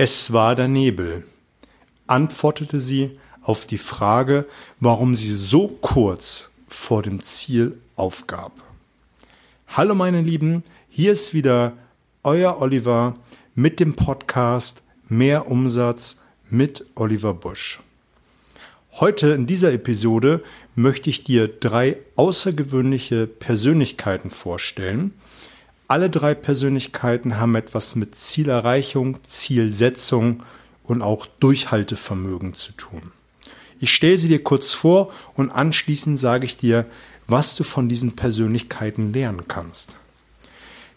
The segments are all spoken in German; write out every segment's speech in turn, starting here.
Es war der Nebel, antwortete sie auf die Frage, warum sie so kurz vor dem Ziel aufgab. Hallo meine Lieben, hier ist wieder euer Oliver mit dem Podcast Mehr Umsatz mit Oliver Busch. Heute in dieser Episode möchte ich dir drei außergewöhnliche Persönlichkeiten vorstellen. Alle drei Persönlichkeiten haben etwas mit Zielerreichung, Zielsetzung und auch Durchhaltevermögen zu tun. Ich stelle sie dir kurz vor und anschließend sage ich dir, was du von diesen Persönlichkeiten lernen kannst.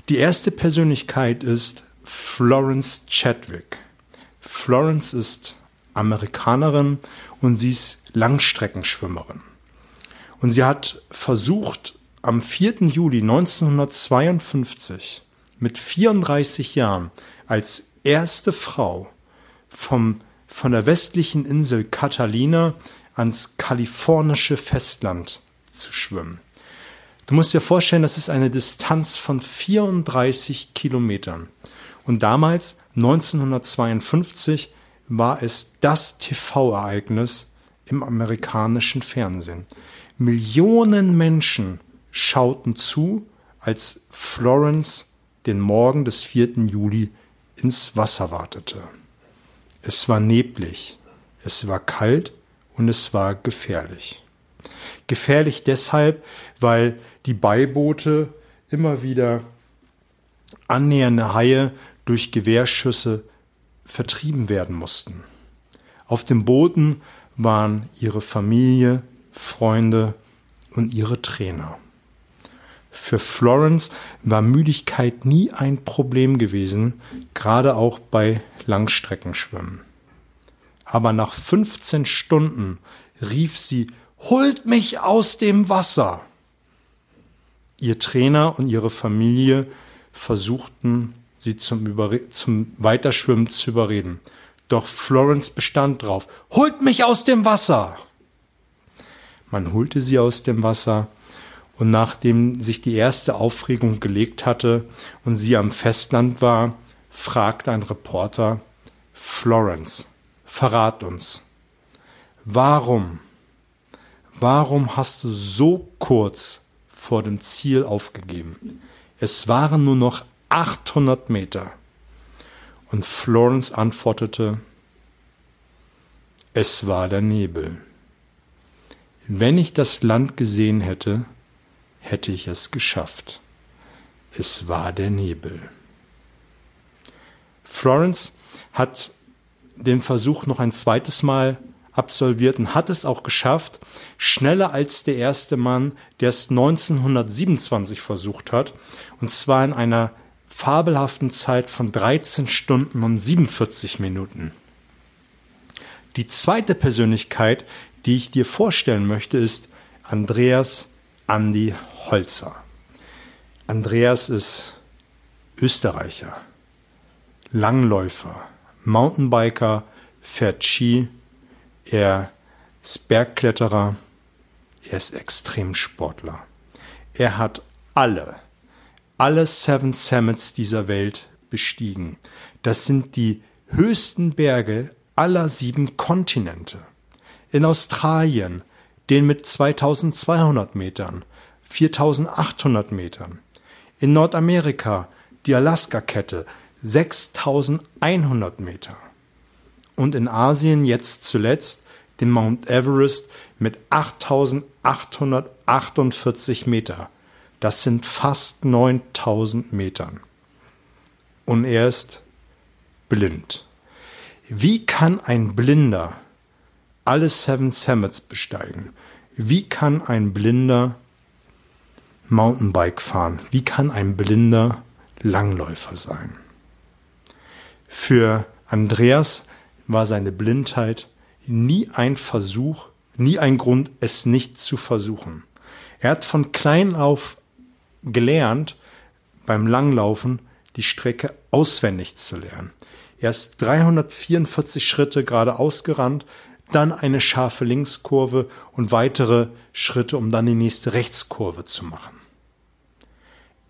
Die erste Persönlichkeit ist Florence Chadwick. Florence ist Amerikanerin und sie ist Langstreckenschwimmerin. Und sie hat versucht, am 4. Juli 1952 mit 34 Jahren als erste Frau vom von der westlichen Insel Catalina ans kalifornische Festland zu schwimmen. Du musst dir vorstellen, das ist eine Distanz von 34 Kilometern. Und damals, 1952, war es das TV-Ereignis im amerikanischen Fernsehen. Millionen Menschen schauten zu, als Florence den Morgen des 4. Juli ins Wasser wartete. Es war neblig, es war kalt und es war gefährlich. Gefährlich deshalb, weil die Beiboote immer wieder annähernde Haie durch Gewehrschüsse vertrieben werden mussten. Auf dem Booten waren ihre Familie, Freunde und ihre Trainer. Für Florence war Müdigkeit nie ein Problem gewesen, gerade auch bei Langstreckenschwimmen. Aber nach 15 Stunden rief sie, Holt mich aus dem Wasser! Ihr Trainer und ihre Familie versuchten, sie zum, zum Weiterschwimmen zu überreden. Doch Florence bestand drauf, Holt mich aus dem Wasser! Man holte sie aus dem Wasser, und nachdem sich die erste Aufregung gelegt hatte und sie am Festland war, fragte ein Reporter Florence, verrat uns, warum, warum hast du so kurz vor dem Ziel aufgegeben? Es waren nur noch 800 Meter. Und Florence antwortete, es war der Nebel. Wenn ich das Land gesehen hätte, hätte ich es geschafft. Es war der Nebel. Florence hat den Versuch noch ein zweites Mal absolviert und hat es auch geschafft, schneller als der erste Mann, der es 1927 versucht hat, und zwar in einer fabelhaften Zeit von 13 Stunden und 47 Minuten. Die zweite Persönlichkeit, die ich dir vorstellen möchte, ist Andreas Andi Holzer. Andreas ist Österreicher, Langläufer, Mountainbiker, fährt Ski, er ist Bergkletterer, er ist Extremsportler. Er hat alle, alle Seven Summits dieser Welt bestiegen. Das sind die höchsten Berge aller sieben Kontinente. In Australien, den mit 2200 Metern, 4800 Metern. In Nordamerika die Alaska-Kette 6100 Meter. Und in Asien jetzt zuletzt den Mount Everest mit 8848 Meter. Das sind fast 9000 Metern. Und er ist blind. Wie kann ein Blinder alle Seven Summits besteigen? Wie kann ein Blinder Mountainbike fahren? Wie kann ein blinder Langläufer sein? Für Andreas war seine Blindheit nie ein Versuch, nie ein Grund, es nicht zu versuchen. Er hat von klein auf gelernt, beim Langlaufen die Strecke auswendig zu lernen. Er ist 344 Schritte geradeaus gerannt, dann eine scharfe Linkskurve und weitere Schritte, um dann die nächste Rechtskurve zu machen.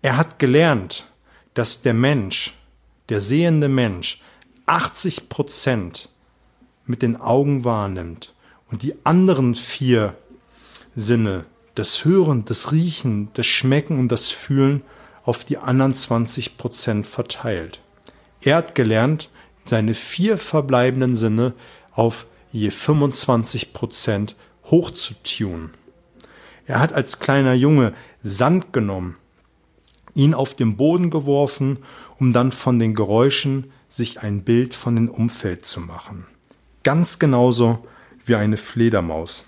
Er hat gelernt, dass der Mensch, der sehende Mensch, 80 Prozent mit den Augen wahrnimmt und die anderen vier Sinne, das Hören, das Riechen, das Schmecken und das Fühlen, auf die anderen 20 Prozent verteilt. Er hat gelernt, seine vier verbleibenden Sinne auf je 25 Prozent hochzutunen. Er hat als kleiner Junge Sand genommen, ihn auf den Boden geworfen, um dann von den Geräuschen sich ein Bild von dem Umfeld zu machen. Ganz genauso wie eine Fledermaus.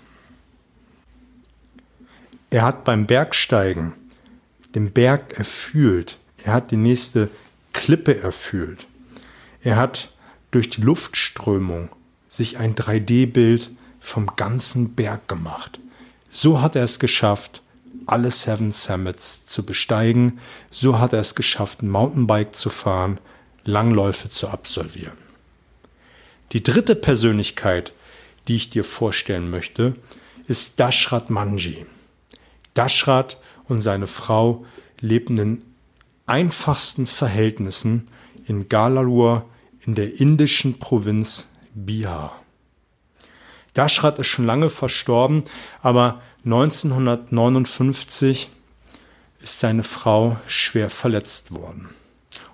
Er hat beim Bergsteigen den Berg erfühlt. Er hat die nächste Klippe erfüllt. Er hat durch die Luftströmung sich ein 3D-Bild vom ganzen Berg gemacht. So hat er es geschafft, alle Seven Summits zu besteigen. So hat er es geschafft, Mountainbike zu fahren, Langläufe zu absolvieren. Die dritte Persönlichkeit, die ich dir vorstellen möchte, ist Dashrat Manji. Dashrat und seine Frau lebten in einfachsten Verhältnissen in Galalur in der indischen Provinz Bihar. Dashrat ist schon lange verstorben, aber 1959 ist seine Frau schwer verletzt worden.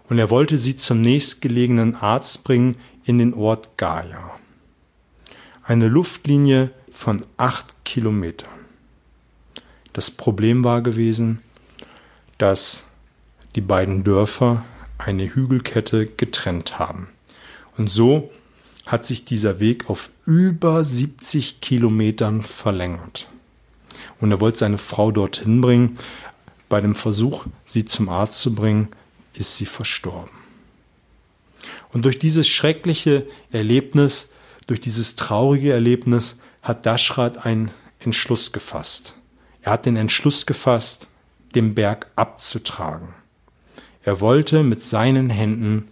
Und er wollte sie zum nächstgelegenen Arzt bringen in den Ort Gaya. Eine Luftlinie von acht Kilometern. Das Problem war gewesen, dass die beiden Dörfer eine Hügelkette getrennt haben. Und so hat sich dieser Weg auf über 70 Kilometern verlängert. Und er wollte seine Frau dorthin bringen. Bei dem Versuch, sie zum Arzt zu bringen, ist sie verstorben. Und durch dieses schreckliche Erlebnis, durch dieses traurige Erlebnis, hat Dashrat einen Entschluss gefasst. Er hat den Entschluss gefasst, den Berg abzutragen. Er wollte mit seinen Händen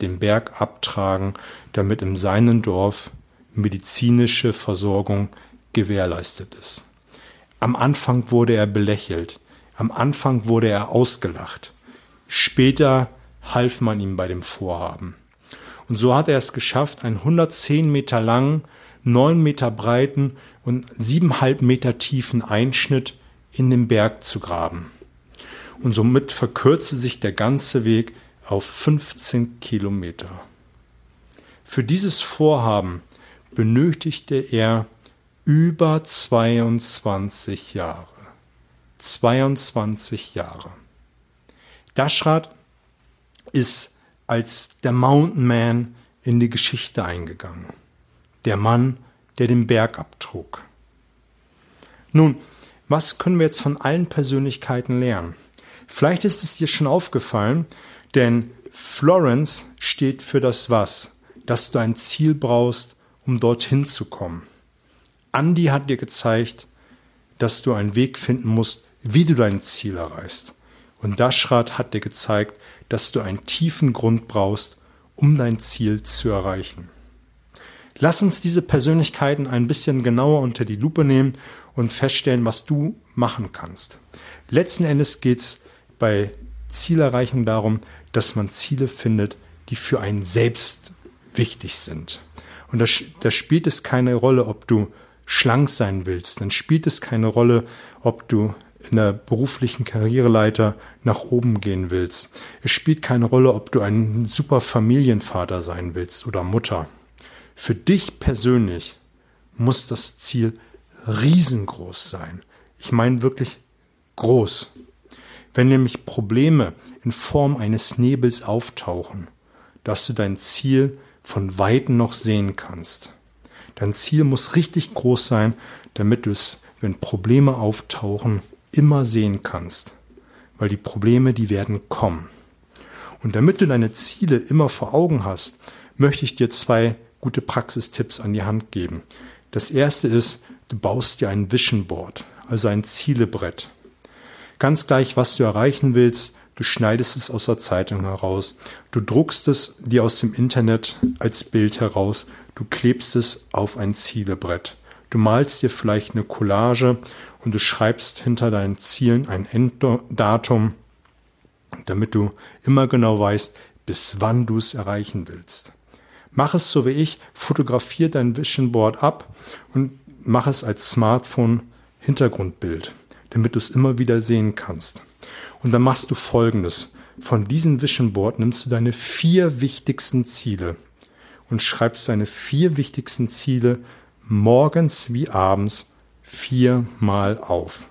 den Berg abtragen, damit in seinem Dorf medizinische Versorgung gewährleistet ist. Am Anfang wurde er belächelt, am Anfang wurde er ausgelacht. Später half man ihm bei dem Vorhaben. Und so hat er es geschafft, einen 110 Meter langen, 9 Meter breiten und 7,5 Meter tiefen Einschnitt in den Berg zu graben. Und somit verkürzte sich der ganze Weg auf 15 Kilometer. Für dieses Vorhaben benötigte er über 22 Jahre. 22 Jahre. Dashrat ist als der Mountain Man in die Geschichte eingegangen. Der Mann, der den Berg abtrug. Nun, was können wir jetzt von allen Persönlichkeiten lernen? Vielleicht ist es dir schon aufgefallen, denn Florence steht für das Was, dass du ein Ziel brauchst, um dorthin zu kommen. Andy hat dir gezeigt, dass du einen Weg finden musst, wie du dein Ziel erreichst. Und Dashrat hat dir gezeigt, dass du einen tiefen Grund brauchst, um dein Ziel zu erreichen. Lass uns diese Persönlichkeiten ein bisschen genauer unter die Lupe nehmen und feststellen, was du machen kannst. Letzten Endes geht es bei Zielerreichung darum, dass man Ziele findet, die für einen selbst wichtig sind. Und da, da spielt es keine Rolle, ob du schlank sein willst. Dann spielt es keine Rolle, ob du in der beruflichen Karriereleiter nach oben gehen willst. Es spielt keine Rolle, ob du ein super Familienvater sein willst oder Mutter. Für dich persönlich muss das Ziel riesengroß sein. Ich meine wirklich groß. Wenn nämlich Probleme in Form eines Nebels auftauchen, dass du dein Ziel von weitem noch sehen kannst. Dein Ziel muss richtig groß sein, damit du es, wenn Probleme auftauchen, immer sehen kannst. Weil die Probleme, die werden kommen. Und damit du deine Ziele immer vor Augen hast, möchte ich dir zwei gute Praxistipps an die Hand geben. Das erste ist, du baust dir ein Vision Board, also ein Zielebrett. Ganz gleich, was du erreichen willst, du schneidest es aus der Zeitung heraus, du druckst es dir aus dem Internet als Bild heraus, du klebst es auf ein Zielebrett. Du malst dir vielleicht eine Collage und du schreibst hinter deinen Zielen ein Enddatum, damit du immer genau weißt, bis wann du es erreichen willst. Mach es so wie ich, fotografier dein Vision Board ab und mach es als Smartphone Hintergrundbild, damit du es immer wieder sehen kannst. Und dann machst du folgendes. Von diesem Vision Board nimmst du deine vier wichtigsten Ziele und schreibst deine vier wichtigsten Ziele morgens wie abends viermal auf.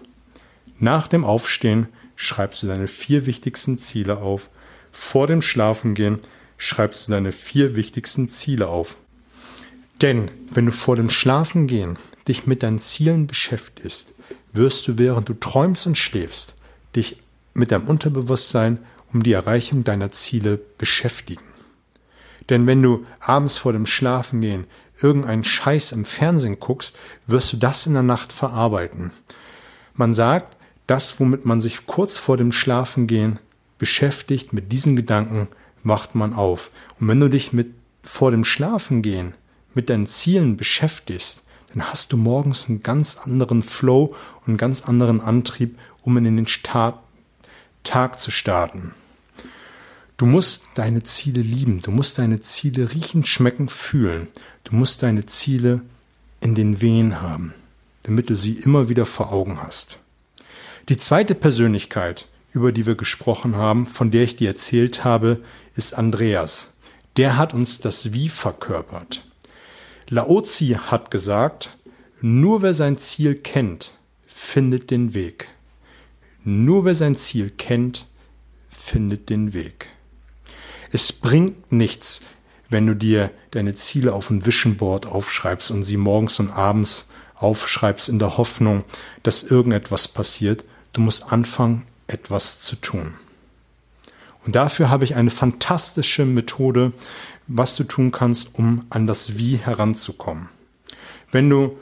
Nach dem Aufstehen schreibst du deine vier wichtigsten Ziele auf. Vor dem Schlafengehen schreibst du deine vier wichtigsten Ziele auf. Denn wenn du vor dem Schlafengehen dich mit deinen Zielen beschäftigst, wirst du während du träumst und schläfst, dich mit deinem Unterbewusstsein um die Erreichung deiner Ziele beschäftigen. Denn wenn du abends vor dem Schlafengehen irgendeinen Scheiß im Fernsehen guckst, wirst du das in der Nacht verarbeiten. Man sagt, das, womit man sich kurz vor dem Schlafengehen beschäftigt, mit diesen Gedanken wacht man auf. Und wenn du dich mit vor dem Schlafengehen mit deinen Zielen beschäftigst, dann hast du morgens einen ganz anderen Flow und einen ganz anderen Antrieb, um in den Start, Tag zu starten. Du musst deine Ziele lieben, du musst deine Ziele riechen, schmecken, fühlen. Du musst deine Ziele in den Wehen haben, damit du sie immer wieder vor Augen hast. Die zweite Persönlichkeit, über die wir gesprochen haben, von der ich dir erzählt habe, ist Andreas. Der hat uns das Wie verkörpert. Laozi hat gesagt, nur wer sein Ziel kennt, findet den Weg. Nur wer sein Ziel kennt, findet den Weg. Es bringt nichts, wenn du dir deine Ziele auf ein Vision Board aufschreibst und sie morgens und abends aufschreibst in der Hoffnung, dass irgendetwas passiert. Du musst anfangen, etwas zu tun. Und dafür habe ich eine fantastische Methode, was du tun kannst, um an das Wie heranzukommen. Wenn du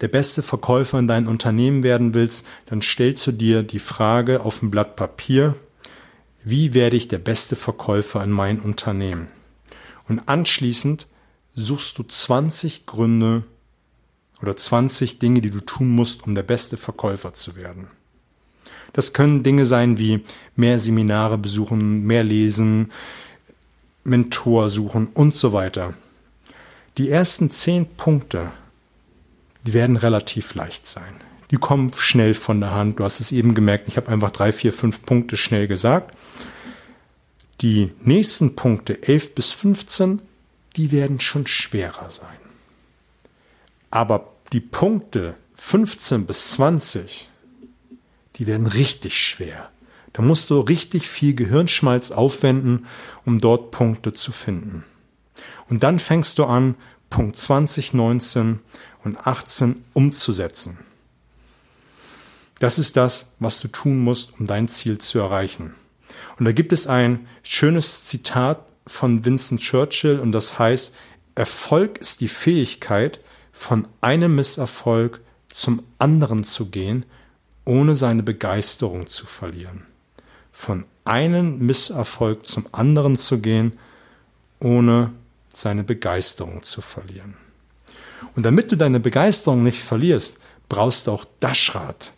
der beste Verkäufer in deinem Unternehmen werden willst, dann stellst du dir die Frage auf ein Blatt Papier, wie werde ich der beste Verkäufer in mein Unternehmen? Und anschließend suchst du 20 Gründe oder 20 Dinge, die du tun musst, um der beste Verkäufer zu werden. Das können Dinge sein wie mehr Seminare besuchen, mehr lesen, Mentor suchen und so weiter. Die ersten zehn Punkte, die werden relativ leicht sein. Die kommen schnell von der Hand. Du hast es eben gemerkt, ich habe einfach drei, vier, fünf Punkte schnell gesagt. Die nächsten Punkte, 11 bis 15, die werden schon schwerer sein. Aber die Punkte 15 bis 20, die werden richtig schwer. Da musst du richtig viel Gehirnschmalz aufwenden, um dort Punkte zu finden. Und dann fängst du an, Punkt 20, 19 und 18 umzusetzen. Das ist das, was du tun musst, um dein Ziel zu erreichen. Und da gibt es ein schönes Zitat von Vincent Churchill und das heißt, Erfolg ist die Fähigkeit, von einem Misserfolg zum anderen zu gehen, ohne seine Begeisterung zu verlieren. Von einem Misserfolg zum anderen zu gehen, ohne seine Begeisterung zu verlieren. Und damit du deine Begeisterung nicht verlierst, brauchst du auch Daschrad,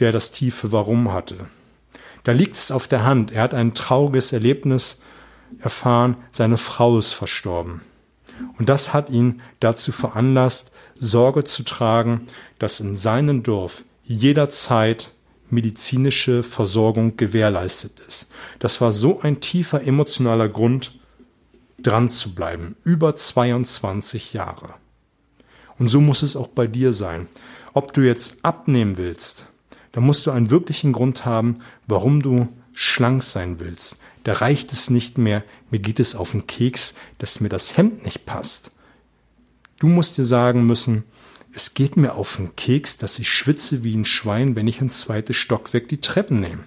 der das tiefe Warum hatte. Da liegt es auf der Hand. Er hat ein trauriges Erlebnis erfahren. Seine Frau ist verstorben. Und das hat ihn dazu veranlasst, Sorge zu tragen, dass in seinem Dorf jederzeit medizinische Versorgung gewährleistet ist. Das war so ein tiefer emotionaler Grund, dran zu bleiben. Über 22 Jahre. Und so muss es auch bei dir sein. Ob du jetzt abnehmen willst, da musst du einen wirklichen Grund haben, warum du schlank sein willst. Da reicht es nicht mehr, mir geht es auf den Keks, dass mir das Hemd nicht passt. Du musst dir sagen müssen, es geht mir auf den Keks, dass ich schwitze wie ein Schwein, wenn ich ins zweite Stockwerk die Treppen nehme.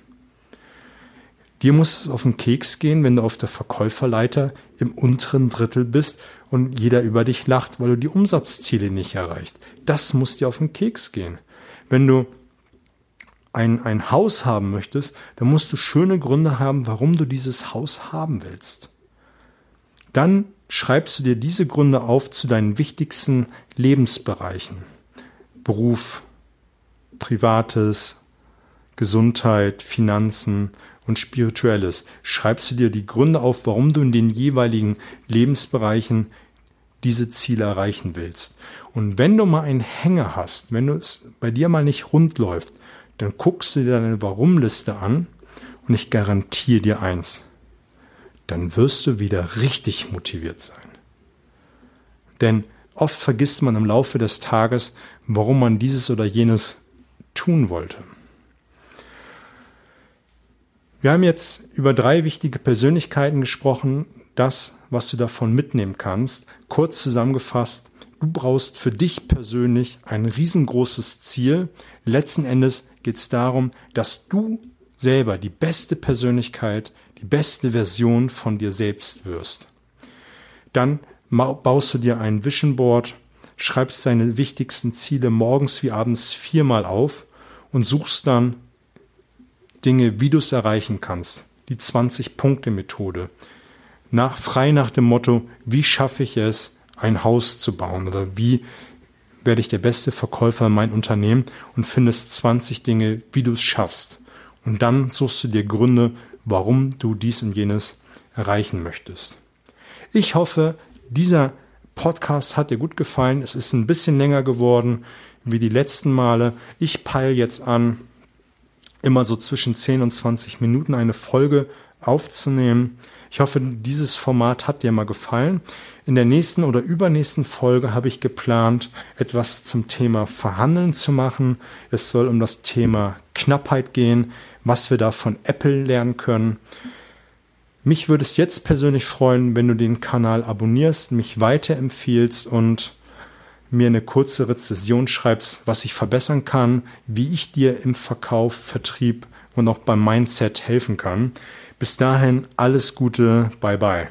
Dir muss es auf den Keks gehen, wenn du auf der Verkäuferleiter im unteren Drittel bist und jeder über dich lacht, weil du die Umsatzziele nicht erreicht. Das muss dir auf den Keks gehen. Wenn du ein, ein Haus haben möchtest, dann musst du schöne Gründe haben, warum du dieses Haus haben willst. Dann schreibst du dir diese Gründe auf zu deinen wichtigsten Lebensbereichen. Beruf, Privates, Gesundheit, Finanzen und Spirituelles, schreibst du dir die Gründe auf, warum du in den jeweiligen Lebensbereichen diese Ziele erreichen willst. Und wenn du mal einen Hänger hast, wenn es bei dir mal nicht rund läuft, dann guckst du dir deine Warum-Liste an und ich garantiere dir eins, dann wirst du wieder richtig motiviert sein. Denn oft vergisst man im Laufe des Tages, warum man dieses oder jenes tun wollte. Wir haben jetzt über drei wichtige Persönlichkeiten gesprochen, das, was du davon mitnehmen kannst. Kurz zusammengefasst, du brauchst für dich persönlich ein riesengroßes Ziel. Letzten Endes geht es darum, dass du selber die beste Persönlichkeit, die beste Version von dir selbst wirst. Dann baust du dir ein Vision Board, schreibst deine wichtigsten Ziele morgens wie abends viermal auf und suchst dann Dinge, wie du es erreichen kannst. Die 20-Punkte-Methode. Nach, frei nach dem Motto, wie schaffe ich es, ein Haus zu bauen oder wie werde ich der beste Verkäufer in meinem Unternehmen und findest 20 Dinge, wie du es schaffst. Und dann suchst du dir Gründe, warum du dies und jenes erreichen möchtest. Ich hoffe, dieser Podcast hat dir gut gefallen. Es ist ein bisschen länger geworden wie die letzten Male. Ich peile jetzt an, immer so zwischen 10 und 20 Minuten eine Folge aufzunehmen. Ich hoffe, dieses Format hat dir mal gefallen. In der nächsten oder übernächsten Folge habe ich geplant, etwas zum Thema Verhandeln zu machen. Es soll um das Thema Knappheit gehen, was wir da von Apple lernen können. Mich würde es jetzt persönlich freuen, wenn du den Kanal abonnierst, mich weiterempfiehlst und mir eine kurze Rezession schreibst, was ich verbessern kann, wie ich dir im Verkauf, Vertrieb und auch beim Mindset helfen kann. Bis dahin alles Gute, bye bye.